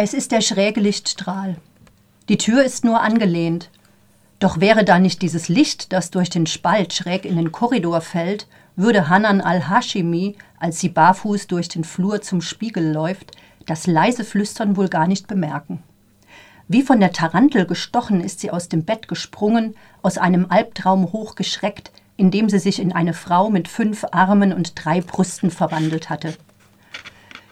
Es ist der schräge Lichtstrahl. Die Tür ist nur angelehnt. Doch wäre da nicht dieses Licht, das durch den Spalt schräg in den Korridor fällt, würde Hanan al-Hashimi, als sie barfuß durch den Flur zum Spiegel läuft, das leise Flüstern wohl gar nicht bemerken. Wie von der Tarantel gestochen ist sie aus dem Bett gesprungen, aus einem Albtraum hochgeschreckt, indem sie sich in eine Frau mit fünf Armen und drei Brüsten verwandelt hatte.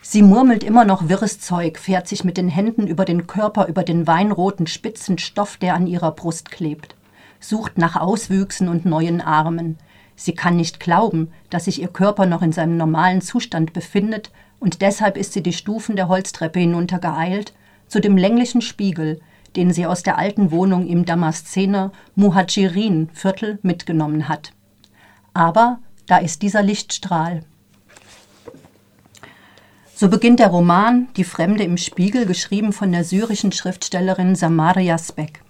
Sie murmelt immer noch wirres Zeug, fährt sich mit den Händen über den Körper, über den weinroten spitzen Stoff, der an ihrer Brust klebt, sucht nach Auswüchsen und neuen Armen. Sie kann nicht glauben, dass sich ihr Körper noch in seinem normalen Zustand befindet, und deshalb ist sie die Stufen der Holztreppe hinuntergeeilt, zu dem länglichen Spiegel, den sie aus der alten Wohnung im Damaszener Muhajirin-Viertel mitgenommen hat. Aber da ist dieser Lichtstrahl. So beginnt der Roman Die Fremde im Spiegel, geschrieben von der syrischen Schriftstellerin Samar Yazbek.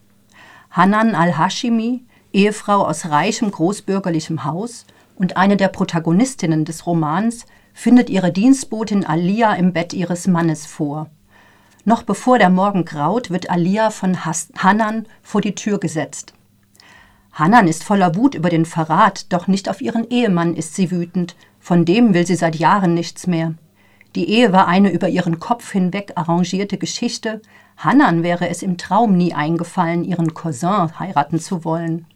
Hanan al-Hashimi, Ehefrau aus reichem großbürgerlichem Haus und eine der Protagonistinnen des Romans, findet ihre Dienstbotin Alia im Bett ihres Mannes vor. Noch bevor der Morgen graut, wird Alia von Hanan vor die Tür gesetzt. Hanan ist voller Wut über den Verrat, doch nicht auf ihren Ehemann ist sie wütend, von dem will sie seit Jahren nichts mehr. Die Ehe war eine über ihren Kopf hinweg arrangierte Geschichte. Hannan wäre es im Traum nie eingefallen, ihren Cousin heiraten zu wollen.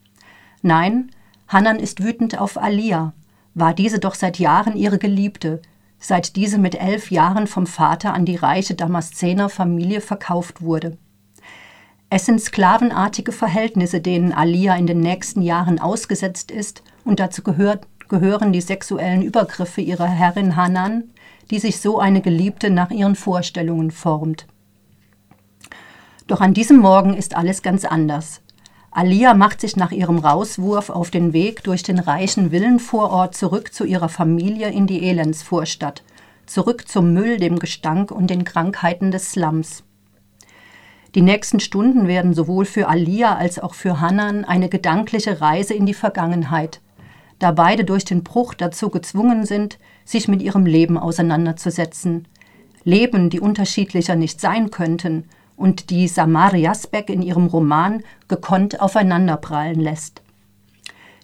Nein, Hannan ist wütend auf Alia. War diese doch seit Jahren ihre Geliebte, seit diese mit elf Jahren vom Vater an die reiche Damaszener Familie verkauft wurde. Es sind sklavenartige Verhältnisse, denen Alia in den nächsten Jahren ausgesetzt ist, und dazu gehört, gehören die sexuellen Übergriffe ihrer Herrin Hanan, die sich so eine Geliebte nach ihren Vorstellungen formt. Doch an diesem Morgen ist alles ganz anders. Alia macht sich nach ihrem Rauswurf auf den Weg durch den reichen Villenvorort zurück zu ihrer Familie in die Elendsvorstadt, zurück zum Müll, dem Gestank und den Krankheiten des Slums. Die nächsten Stunden werden sowohl für Alia als auch für Hannan eine gedankliche Reise in die Vergangenheit, da beide durch den Bruch dazu gezwungen sind, sich mit ihrem Leben auseinanderzusetzen. Leben, die unterschiedlicher nicht sein könnten und die Samar Jasbeck in ihrem Roman gekonnt aufeinanderprallen lässt.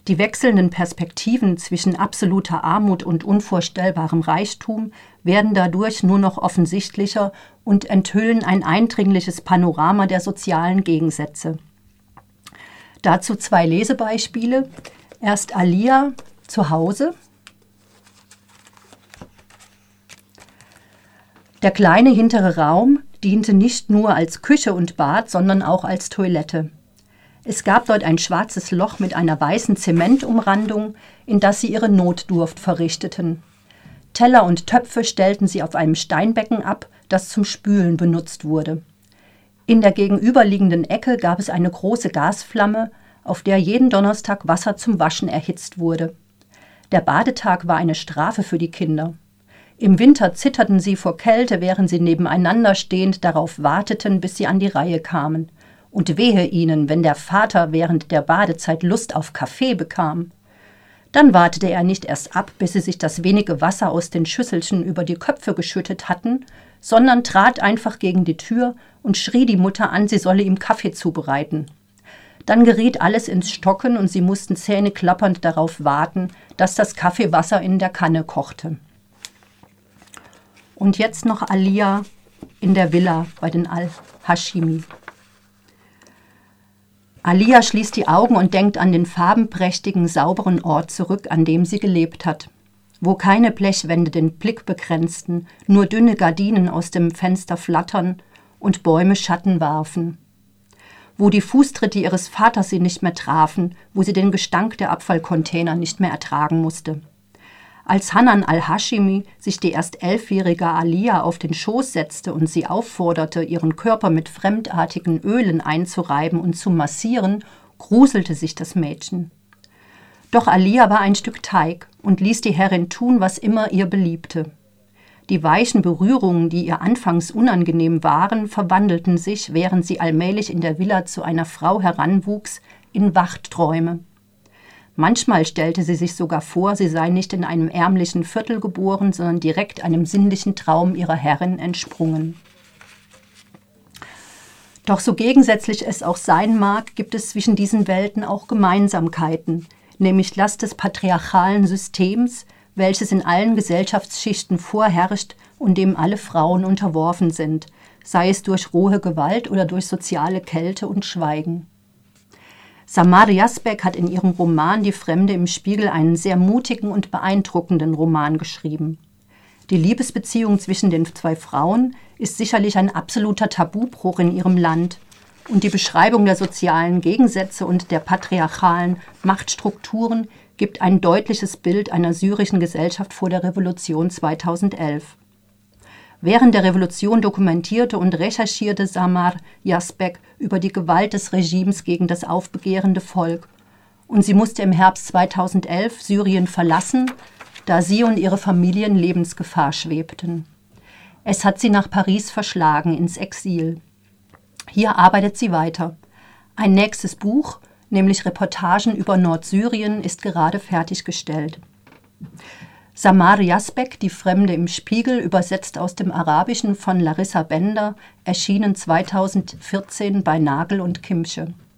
Die wechselnden Perspektiven zwischen absoluter Armut und unvorstellbarem Reichtum werden dadurch nur noch offensichtlicher und enthüllen ein eindringliches Panorama der sozialen Gegensätze. Dazu zwei Lesebeispiele. Erst Alia zu Hause, Der kleine hintere Raum diente nicht nur als Küche und Bad, sondern auch als Toilette. Es gab dort ein schwarzes Loch mit einer weißen Zementumrandung, in das sie ihre Notdurft verrichteten. Teller und Töpfe stellten sie auf einem Steinbecken ab, das zum Spülen benutzt wurde. In der gegenüberliegenden Ecke gab es eine große Gasflamme, auf der jeden Donnerstag Wasser zum Waschen erhitzt wurde. Der Badetag war eine Strafe für die Kinder. Im Winter zitterten sie vor Kälte, während sie nebeneinander stehend darauf warteten, bis sie an die Reihe kamen. Und wehe ihnen, wenn der Vater während der Badezeit Lust auf Kaffee bekam. Dann wartete er nicht erst ab, bis sie sich das wenige Wasser aus den Schüsselchen über die Köpfe geschüttet hatten, sondern trat einfach gegen die Tür und schrie die Mutter an, sie solle ihm Kaffee zubereiten. Dann geriet alles ins Stocken und sie mussten zähneklappernd darauf warten, dass das Kaffeewasser in der Kanne kochte. Und jetzt noch Alia in der Villa bei den Al-Hashimi. Alia schließt die Augen und denkt an den farbenprächtigen, sauberen Ort zurück, an dem sie gelebt hat, wo keine Blechwände den Blick begrenzten, nur dünne Gardinen aus dem Fenster flattern und Bäume Schatten warfen, wo die Fußtritte ihres Vaters sie nicht mehr trafen, wo sie den Gestank der Abfallcontainer nicht mehr ertragen musste. Als Hanan al-Hashimi sich die erst elfjährige Alia auf den Schoß setzte und sie aufforderte, ihren Körper mit fremdartigen Ölen einzureiben und zu massieren, gruselte sich das Mädchen. Doch Alia war ein Stück Teig und ließ die Herrin tun, was immer ihr beliebte. Die weichen Berührungen, die ihr anfangs unangenehm waren, verwandelten sich, während sie allmählich in der Villa zu einer Frau heranwuchs, in Wachtträume. Manchmal stellte sie sich sogar vor, sie sei nicht in einem ärmlichen Viertel geboren, sondern direkt einem sinnlichen Traum ihrer Herrin entsprungen. Doch so gegensätzlich es auch sein mag, gibt es zwischen diesen Welten auch Gemeinsamkeiten, nämlich Last des patriarchalen Systems, welches in allen Gesellschaftsschichten vorherrscht und dem alle Frauen unterworfen sind, sei es durch rohe Gewalt oder durch soziale Kälte und Schweigen. Samar Jasbek hat in ihrem Roman Die Fremde im Spiegel einen sehr mutigen und beeindruckenden Roman geschrieben. Die Liebesbeziehung zwischen den zwei Frauen ist sicherlich ein absoluter Tabubruch in ihrem Land. Und die Beschreibung der sozialen Gegensätze und der patriarchalen Machtstrukturen gibt ein deutliches Bild einer syrischen Gesellschaft vor der Revolution 2011. Während der Revolution dokumentierte und recherchierte Samar Jasbek über die Gewalt des Regimes gegen das aufbegehrende Volk. Und sie musste im Herbst 2011 Syrien verlassen, da sie und ihre Familie in Lebensgefahr schwebten. Es hat sie nach Paris verschlagen, ins Exil. Hier arbeitet sie weiter. Ein nächstes Buch, nämlich Reportagen über Nordsyrien, ist gerade fertiggestellt. Samar Jasbek, Die Fremde im Spiegel, übersetzt aus dem Arabischen von Larissa Bender, erschienen 2014 bei Nagel und Kimsche.